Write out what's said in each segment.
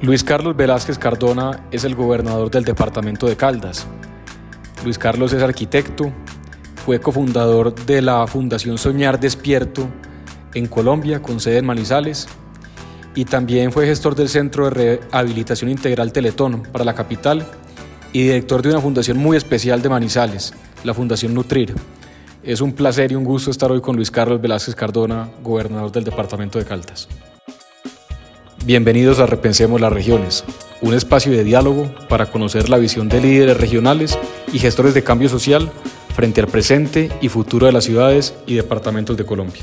Luis Carlos Velázquez Cardona es el gobernador del departamento de Caldas. Luis Carlos es arquitecto, fue cofundador de la Fundación Soñar Despierto en Colombia con sede en Manizales y también fue gestor del Centro de Rehabilitación Integral Teletón para la capital y director de una fundación muy especial de Manizales, la Fundación Nutrir. Es un placer y un gusto estar hoy con Luis Carlos Velázquez Cardona, gobernador del departamento de Caldas. Bienvenidos a Repensemos las Regiones, un espacio de diálogo para conocer la visión de líderes regionales y gestores de cambio social frente al presente y futuro de las ciudades y departamentos de Colombia.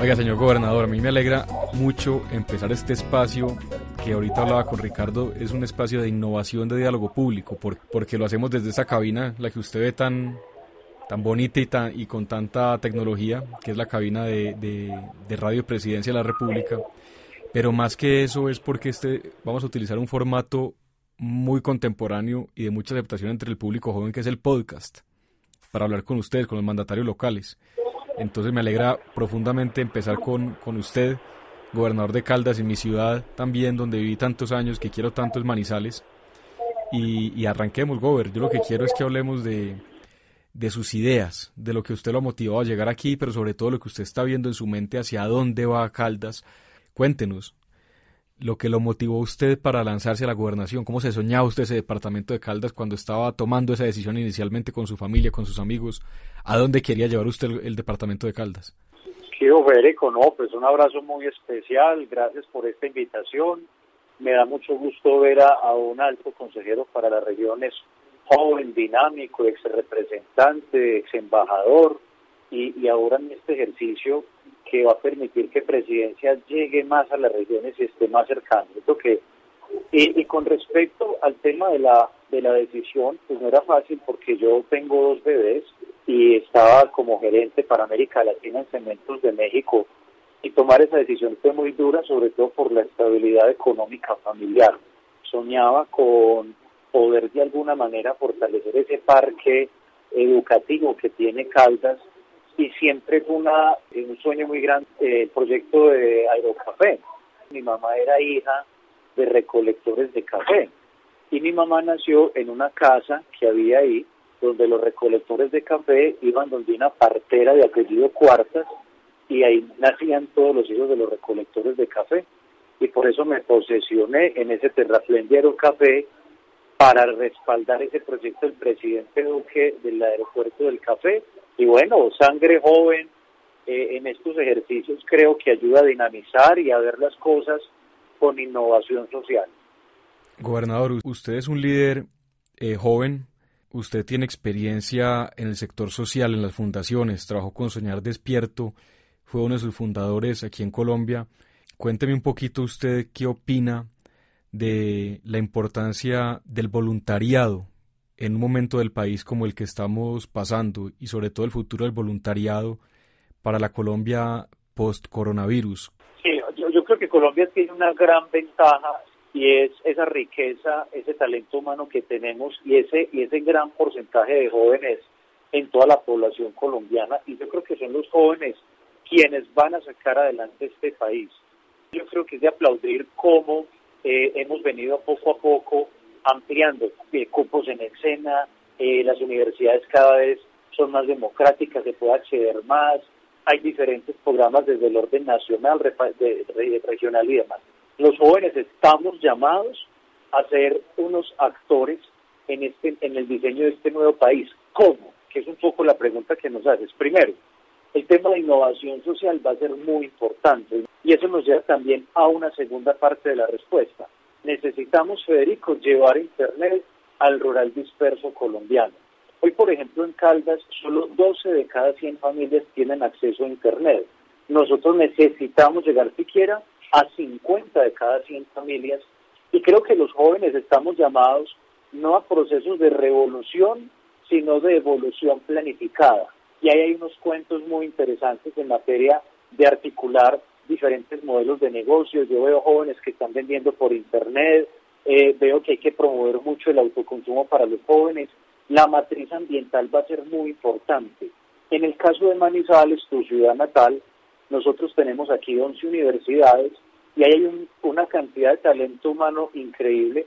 Oiga, señor gobernador, a mí me alegra mucho empezar este espacio que ahorita hablaba con Ricardo, es un espacio de innovación de diálogo público, porque lo hacemos desde esa cabina, la que usted ve tan, tan bonita y, tan, y con tanta tecnología, que es la cabina de, Radio Presidencia de la República. Pero más que eso es porque este, vamos a utilizar un formato muy contemporáneo y de mucha aceptación entre el público joven, que es el podcast, para hablar con ustedes, con los mandatarios locales. Entonces me alegra profundamente empezar con, con usted, gobernador de Caldas, en mi ciudad también, donde viví tantos años, que quiero tantos Manizales. Y, y arranquemos, Gober. Yo lo que quiero es que hablemos de, de sus ideas, de lo que usted lo ha motivado a llegar aquí, pero sobre todo lo que usted está viendo en su mente hacia dónde va Caldas. Cuéntenos lo que lo motivó usted para lanzarse a la gobernación, cómo se soñaba usted ese departamento de Caldas cuando estaba tomando esa decisión inicialmente con su familia, con sus amigos, a dónde quería llevar usted el, departamento de Caldas. Quiero Federico, no, pues un abrazo muy especial, gracias por esta invitación. Me da mucho gusto ver a, a un alto consejero para las regiones joven, dinámico, ex representante, ex embajador, y, y ahora en este ejercicio que va a permitir que presidencia llegue más a las regiones y esté más cercano. que, y, y, con respecto al tema de la, de la decisión, pues no era fácil porque yo tengo dos bebés y estaba como gerente para América Latina en Cementos de México y tomar esa decisión fue muy dura, sobre todo por la estabilidad económica familiar. Soñaba con poder de alguna manera fortalecer ese parque educativo que tiene Caldas y siempre fue una, un sueño muy grande el proyecto de Aerocafé. Mi mamá era hija de recolectores de café y mi mamá nació en una casa que había ahí donde los recolectores de café iban donde una partera de apellido Cuartas y ahí nacían todos los hijos de los recolectores de café y por eso me posesioné en ese terraplén de Aerocafé para respaldar ese proyecto del presidente Duque del aeropuerto del café. Y bueno, sangre joven eh, en estos ejercicios creo que ayuda a dinamizar y a ver las cosas con innovación social. Gobernador, usted es un líder eh, joven, usted tiene experiencia en el sector social, en las fundaciones, trabajó con Soñar Despierto, fue uno de sus fundadores aquí en Colombia. Cuénteme un poquito usted qué opina de la importancia del voluntariado en un momento del país como el que estamos pasando y sobre todo el futuro del voluntariado para la Colombia post-coronavirus. Sí, yo, creo que Colombia tiene una gran ventaja y es esa riqueza, ese talento humano que tenemos y ese, y ese gran porcentaje de jóvenes en toda la población colombiana y yo creo que son los jóvenes quienes van a sacar adelante este país. Yo creo que es de aplaudir cómo eh, hemos venido poco a poco ampliando eh, cupos en escena, eh, las universidades cada vez son más democráticas, se puede acceder más, hay diferentes programas desde el orden nacional, regional y demás. Los jóvenes estamos llamados a ser unos actores en, este, en el diseño de este nuevo país. ¿Cómo? Que es un poco la pregunta que nos haces. Primero, el tema de innovación social va a ser muy importante y eso nos lleva también a una segunda parte de la respuesta. Necesitamos, Federico, llevar Internet al rural disperso colombiano. Hoy, por ejemplo, en Caldas, solo 12 de cada 100 familias tienen acceso a Internet. Nosotros necesitamos llegar siquiera a 50 de cada 100 familias y creo que los jóvenes estamos llamados no a procesos de revolución, sino de evolución planificada y ahí hay unos cuentos muy interesantes en materia de articular diferentes modelos de negocio. Yo veo jóvenes que están vendiendo por internet, eh, veo que hay que promover mucho el autoconsumo para los jóvenes. La matriz ambiental va a ser muy importante. En el caso de Manizales, tu ciudad natal, nosotros tenemos aquí 11 universidades y ahí hay una cantidad de talento humano increíble.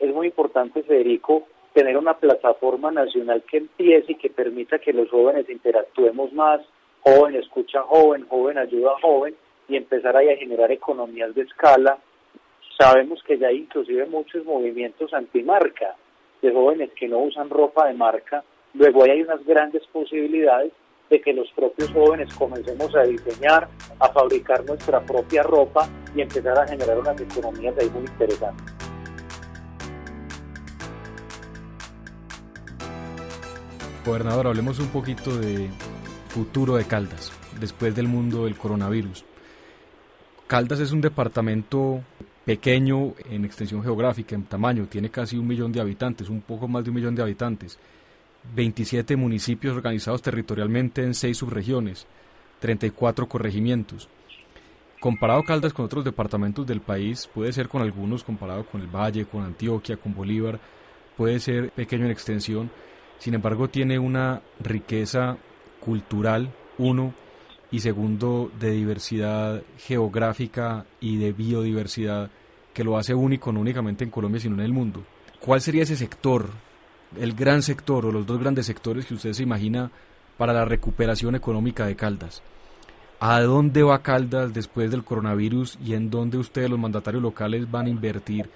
Es muy importante, Federico, tener una plataforma nacional que empiece y que permita que los jóvenes interactuemos más, joven escucha joven, joven ayuda a joven, y empezar ahí a generar economías de escala. Sabemos que ya hay inclusive muchos movimientos antimarca de jóvenes que no usan ropa de marca. Luego ahí hay unas grandes posibilidades de que los propios jóvenes comencemos a diseñar, a fabricar nuestra propia ropa y empezar a generar unas economías ahí muy interesantes. Gobernador, hablemos un poquito de futuro de Caldas, después del mundo del coronavirus. Caldas es un departamento pequeño en extensión geográfica, en tamaño, tiene casi un millón de habitantes, un poco más de un millón de habitantes, 27 municipios organizados territorialmente en seis subregiones, 34 corregimientos. Comparado Caldas con otros departamentos del país, puede ser con algunos, comparado con el Valle, con Antioquia, con Bolívar, puede ser pequeño en extensión, sin embargo tiene una riqueza cultural, uno, y segundo, de diversidad geográfica y de biodiversidad que lo hace único no únicamente en Colombia, sino en el mundo. ¿Cuál sería ese sector, el gran sector o los dos grandes sectores que usted se imagina para la recuperación económica de Caldas? ¿A dónde va Caldas después del coronavirus y en dónde ustedes, los mandatarios locales, van a invertir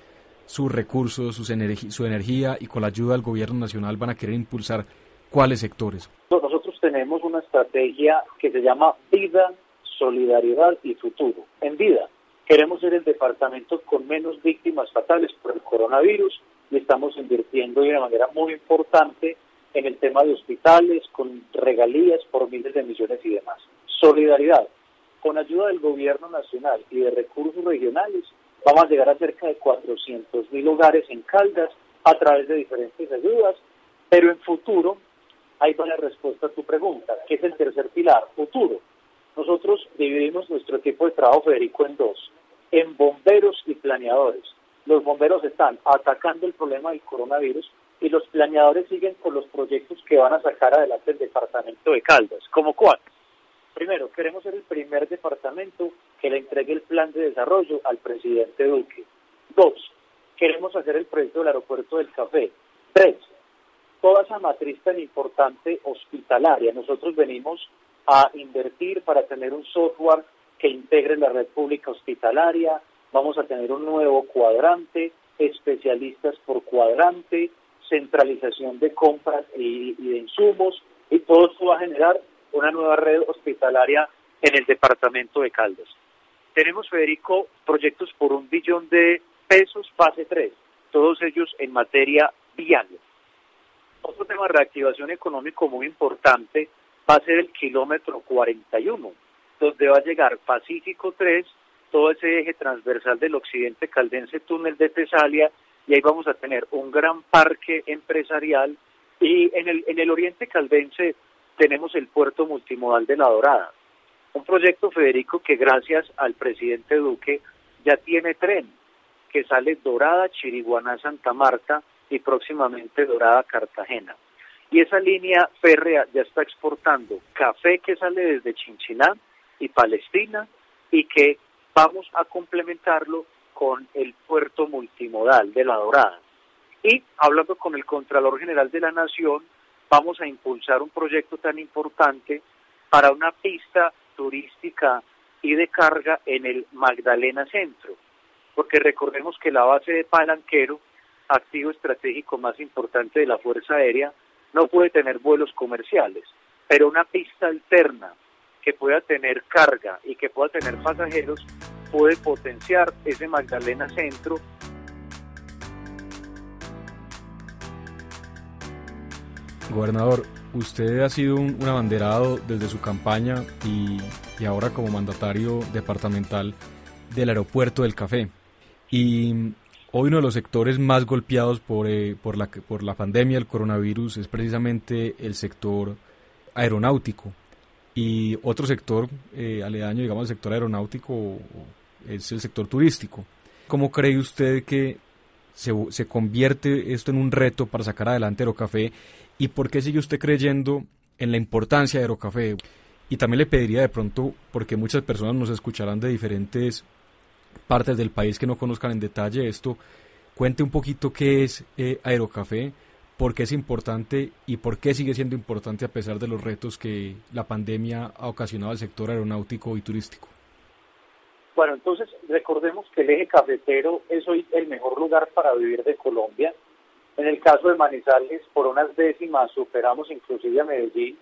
sus recursos, sus su energía y con la ayuda del gobierno nacional van a querer impulsar cuáles sectores? Nosotros tenemos una estrategia que se llama Vida, Solidaridad y Futuro. En vida, queremos ser el departamento con menos víctimas fatales por el coronavirus y estamos invirtiendo de una manera muy importante en el tema de hospitales, con regalías por miles de millones y demás. Solidaridad. Con ayuda del gobierno nacional y de recursos regionales, vamos a llegar a cerca de 400 mil hogares en Caldas a través de diferentes ayudas, pero en futuro Ahí va la respuesta a tu pregunta, ¿qué es el tercer pilar? Futuro. Nosotros dividimos nuestro equipo de trabajo, Federico, en dos, en bomberos y planeadores. Los bomberos están atacando el problema del coronavirus y los planeadores siguen con los proyectos que van a sacar adelante el departamento de Caldas. ¿Cómo cuál? Primero, queremos ser el primer departamento que le entregue el plan de desarrollo al presidente Duque. Dos, queremos hacer el proyecto del aeropuerto del café. Tres, toda esa matriz tan importante hospitalaria. Nosotros venimos a invertir para tener un software que integre la red pública hospitalaria, vamos a tener un nuevo cuadrante, especialistas por cuadrante, centralización de compras y, de insumos, y todo esto va a generar una nueva red hospitalaria en el departamento de Caldas. Tenemos, Federico, proyectos por un billón de pesos, fase 3, todos ellos en materia vial. Otro tema de reactivación económico muy importante va a ser el kilómetro 41, donde va a llegar Pacífico 3, todo ese eje transversal del occidente caldense, túnel de Tesalia, y ahí vamos a tener un gran parque empresarial. Y en el, en el oriente caldense tenemos el puerto multimodal de La Dorada, un proyecto, Federico, que gracias al presidente Duque ya tiene tren, que sale Dorada, Chiriguaná, Santa Marta, y próximamente Dorada Cartagena. Y esa línea férrea ya está exportando café que sale desde Chinchiná y Palestina y que vamos a complementarlo con el puerto multimodal de La Dorada. Y hablando con el Contralor General de la Nación, vamos a impulsar un proyecto tan importante para una pista turística y de carga en el Magdalena Centro, porque recordemos que la base de Palanquero activo estratégico más importante de la Fuerza Aérea, no puede tener vuelos comerciales, pero una pista alterna que pueda tener carga y que pueda tener pasajeros puede potenciar ese Magdalena Centro. Gobernador, usted ha sido un, abanderado desde su campaña y, ahora como mandatario departamental del aeropuerto del café. Y Hoy uno de los sectores más golpeados por, eh, por, la, por la pandemia del coronavirus es precisamente el sector aeronáutico. Y otro sector eh, aledaño, digamos, el sector aeronáutico es el sector turístico. ¿Cómo cree usted que se, se convierte esto en un reto para sacar adelante Aerocafé? ¿Y por qué sigue usted creyendo en la importancia de Aerocafé? Y también le pediría de pronto, porque muchas personas nos escucharán de diferentes partes del país que no conozcan en detalle esto, cuente un poquito qué es eh, Aerocafé, por qué es importante y por qué sigue siendo importante a pesar de los retos que la pandemia ha ocasionado al sector aeronáutico y turístico. Bueno, entonces recordemos que el eje cafetero es hoy el mejor lugar para vivir de Colombia. En el caso de Manizales, por unas décimas superamos inclusive a Medellín,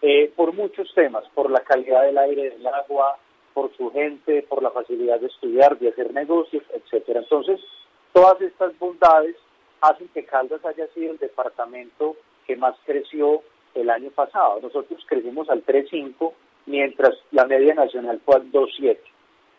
eh, por muchos temas, por la calidad del aire, del agua, por su gente, por la facilidad de estudiar, de hacer negocios, etcétera. Entonces, todas estas bondades hacen que Caldas haya sido el departamento que más creció el año pasado. Nosotros crecimos al 3.5, mientras la media nacional fue al 2.7.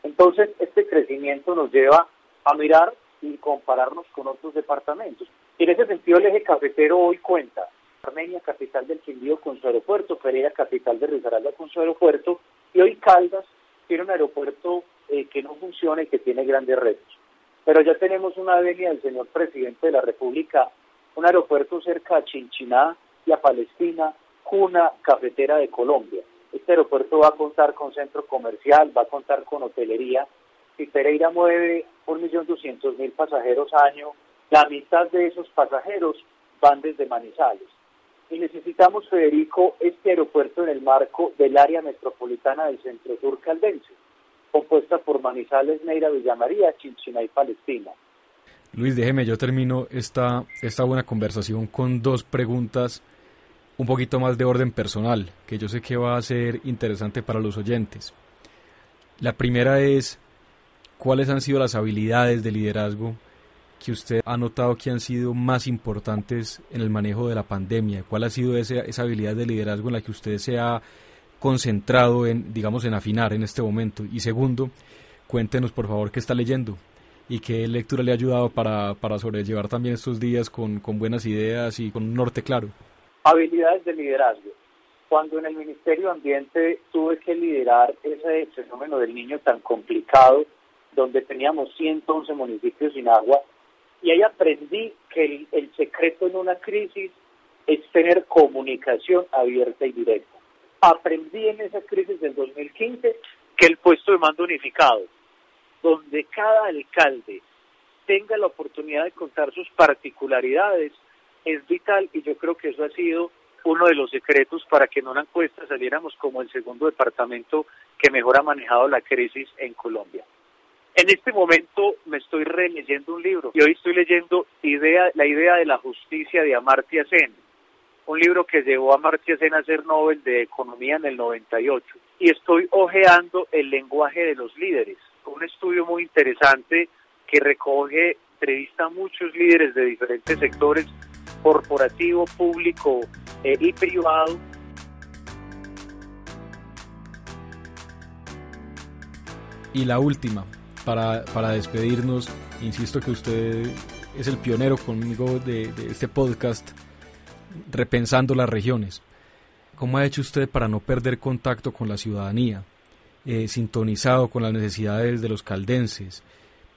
Entonces, este crecimiento nos lleva a mirar y compararnos con otros departamentos. Y en ese sentido, el eje cafetero hoy cuenta Armenia, capital del Quindío, con su aeropuerto, Pereira, capital de Risaralda, con su aeropuerto, y hoy Caldas tiene un aeropuerto eh, que no funciona y que tiene grandes retos. Pero ya tenemos una avenida del señor presidente de la República, un aeropuerto cerca a Chinchiná y a Palestina, cuna cafetera de Colombia. Este aeropuerto va a contar con centro comercial, va a contar con hotelería. Si Pereira mueve un millón doscientos mil pasajeros año, la mitad de esos pasajeros van desde Manizales. Y necesitamos, Federico, este aeropuerto en el marco del área metropolitana del Centro Sur Caldense, compuesta por Manizales, Neira, Villamaría, Chinchina y Palestina. Luis, déjeme, yo termino esta, esta buena conversación con dos preguntas un poquito más de orden personal, que yo sé que va a ser interesante para los oyentes. La primera es, ¿cuáles han sido las habilidades de liderazgo que usted ha notado que han sido más importantes en el manejo de la pandemia? ¿Cuál ha sido esa, esa habilidad de liderazgo en la que usted se ha concentrado en, digamos, en afinar en este momento? Y segundo, cuéntenos por favor qué está leyendo y qué lectura le ha ayudado para, para sobrellevar también estos días con, con buenas ideas y con un norte claro. Habilidades de liderazgo. Cuando en el Ministerio de Ambiente tuve que liderar ese fenómeno del niño tan complicado, donde teníamos 111 municipios sin agua, y ahí aprendí que el, secreto en una crisis es tener comunicación abierta y directa. Aprendí en esa crisis del 2015 que el puesto de mando unificado, donde cada alcalde tenga la oportunidad de contar sus particularidades, es vital y yo creo que eso ha sido uno de los secretos para que en una encuesta saliéramos como el segundo departamento que mejor ha manejado la crisis en Colombia. En este momento me estoy releyendo un libro y hoy estoy leyendo idea, La idea de la justicia de Amartya Sen, un libro que llevó a Amartya Sen a ser Nobel de Economía en el 98 y estoy hojeando el lenguaje de los líderes, un estudio muy interesante que recoge, entrevista a muchos líderes de diferentes sectores corporativo, público eh, y privado. Y la última, para, para despedirnos, insisto que usted es el pionero conmigo de, este podcast, repensando las regiones. ¿Cómo ha hecho usted para no perder contacto con la ciudadanía, eh, sintonizado con las necesidades de los caldenses,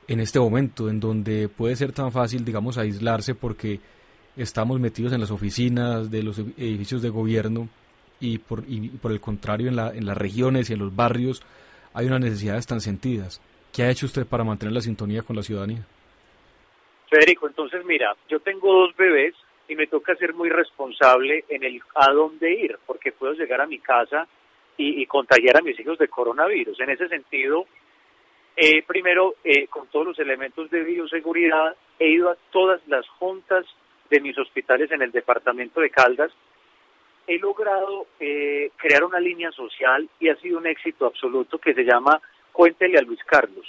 en este momento en donde puede ser tan fácil, digamos, aislarse porque estamos metidos en las oficinas de los edificios de gobierno y por, y por el contrario en, la, en las regiones y en los barrios hay unas necesidades tan sentidas. ¿Qué ha hecho usted para mantener la sintonía con la ciudadanía? Federico, entonces mira, yo tengo dos bebés y me toca ser muy responsable en el a dónde ir, porque puedo llegar a mi casa y, contagiar a mis hijos de coronavirus. En ese sentido, eh, primero, eh, con todos los elementos de bioseguridad, he ido a todas las juntas de mis hospitales en el departamento de Caldas, he logrado eh, crear una línea social y ha sido un éxito absoluto que se llama Cuéntele a Luis Carlos.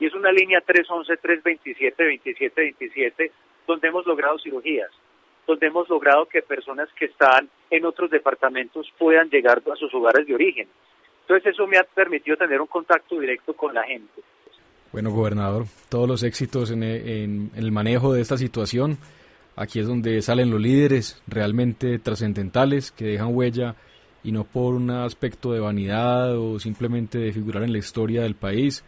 Y es una línea 311-327-2727 donde hemos logrado cirugías, donde hemos logrado que personas que están en otros departamentos puedan llegar a sus hogares de origen. Entonces eso me ha permitido tener un contacto directo con la gente. Bueno, gobernador, todos los éxitos en el manejo de esta situación. Aquí es donde salen los líderes realmente trascendentales que dejan huella y no por un aspecto de vanidad o simplemente de figurar en la historia del país,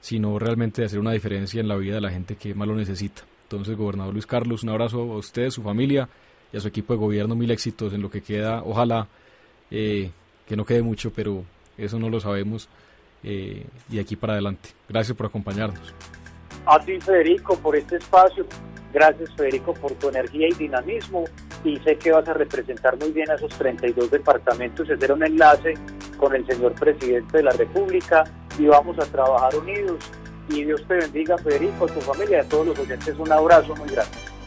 sino realmente de hacer una diferencia en la vida de la gente que más lo necesita. Entonces, gobernador Luis Carlos, un abrazo a usted, su familia y a su equipo de gobierno, mil éxitos en lo que queda. Ojalá eh, que no quede mucho, pero eso no lo sabemos. eh, y aquí para adelante. Gracias por acompañarnos. A ti, Federico, por este espacio. Gracias, Federico, por tu energía y dinamismo. Y sé que vas a representar muy bien a esos 32 departamentos hacer un enlace con el señor presidente de la República y vamos a trabajar unidos. Y Dios te bendiga, Federico, a tu familia a todos los oyentes. Un abrazo muy grande.